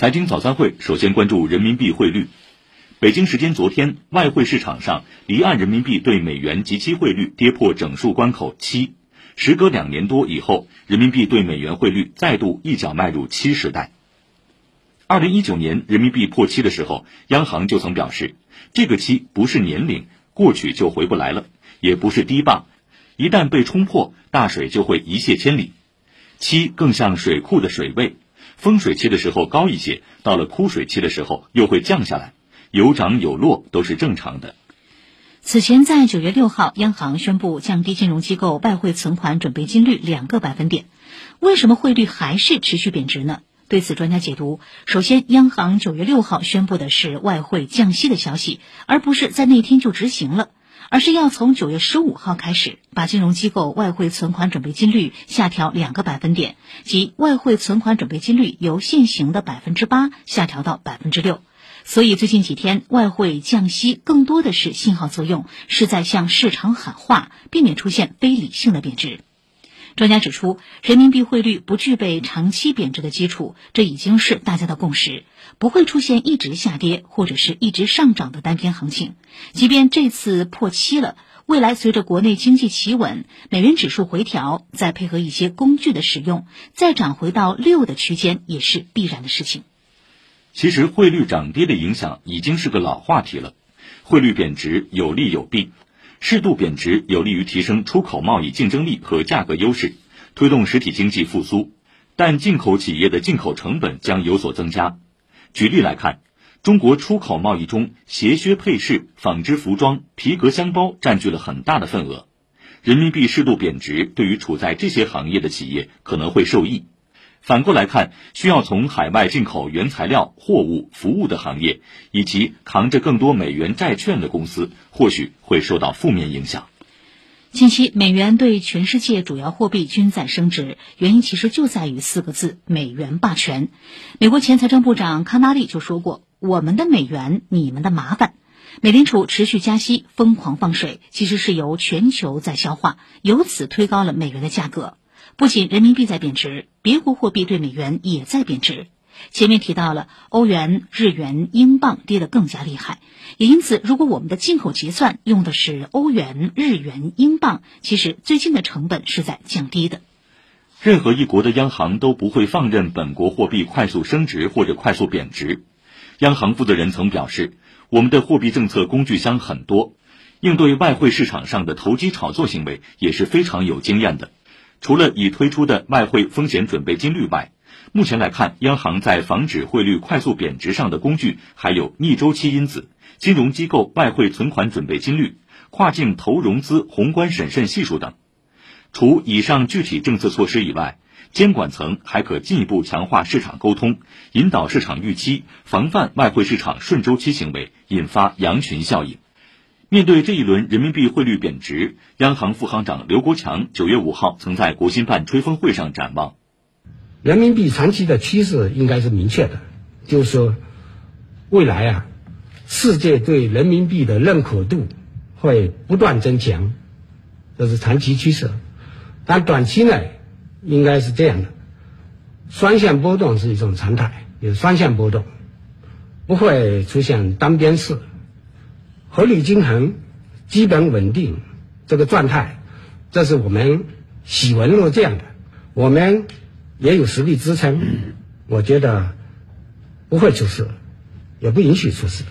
财经早餐会首先关注人民币汇率。北京时间昨天，外汇市场上离岸人民币对美元即期汇率跌破整数关口七，时隔两年多以后，人民币对美元汇率再度一脚迈入七时代。二零一九年人民币破七的时候，央行就曾表示，这个七不是年龄，过去就回不来了，也不是堤坝，一旦被冲破，大水就会一泻千里。七更像水库的水位。丰水期的时候高一些，到了枯水期的时候又会降下来，有涨有落都是正常的。此前在九月六号，央行宣布降低金融机构外汇存款准备金率两个百分点。为什么汇率还是持续贬值呢？对此，专家解读：首先，央行九月六号宣布的是外汇降息的消息，而不是在那天就执行了。而是要从九月十五号开始，把金融机构外汇存款准备金率下调两个百分点，即外汇存款准备金率由现行的百分之八下调到百分之六。所以最近几天外汇降息更多的是信号作用，是在向市场喊话，避免出现非理性的贬值。专家指出，人民币汇率不具备长期贬值的基础，这已经是大家的共识，不会出现一直下跌或者是一直上涨的单边行情。即便这次破七了，未来随着国内经济企稳，美元指数回调，再配合一些工具的使用，再涨回到六的区间也是必然的事情。其实汇率涨跌的影响已经是个老话题了，汇率贬值有利有弊。适度贬值有利于提升出口贸易竞争力和价格优势，推动实体经济复苏，但进口企业的进口成本将有所增加。举例来看，中国出口贸易中鞋靴配饰、纺织服装、皮革箱包占据了很大的份额，人民币适度贬值对于处在这些行业的企业可能会受益。反过来看，需要从海外进口原材料、货物、服务的行业，以及扛着更多美元债券的公司，或许会受到负面影响。近期，美元对全世界主要货币均在升值，原因其实就在于四个字：美元霸权。美国前财政部长康纳利就说过：“我们的美元，你们的麻烦。”美联储持续加息、疯狂放水，其实是由全球在消化，由此推高了美元的价格。不仅人民币在贬值，别国货币对美元也在贬值。前面提到了欧元、日元、英镑跌得更加厉害，也因此，如果我们的进口结算用的是欧元、日元、英镑，其实最近的成本是在降低的。任何一国的央行都不会放任本国货币快速升值或者快速贬值。央行负责人曾表示，我们的货币政策工具箱很多，应对外汇市场上的投机炒作行为也是非常有经验的。除了已推出的外汇风险准备金率外，目前来看，央行在防止汇率快速贬值上的工具还有逆周期因子、金融机构外汇存款准备金率、跨境投融资宏观审慎系数等。除以上具体政策措施以外，监管层还可进一步强化市场沟通，引导市场预期，防范外汇市场顺周期行为，引发羊群效应。面对这一轮人民币汇率贬值，央行副行长刘国强九月五号曾在国新办吹风会上展望：人民币长期的趋势应该是明确的，就是说，未来啊，世界对人民币的认可度会不断增强，这是长期趋势。但短期内应该是这样的，双向波动是一种常态，也是双向波动，不会出现单边式。合理均衡、基本稳定这个状态，这是我们喜闻乐见的。我们也有实力支撑，我觉得不会出事，也不允许出事。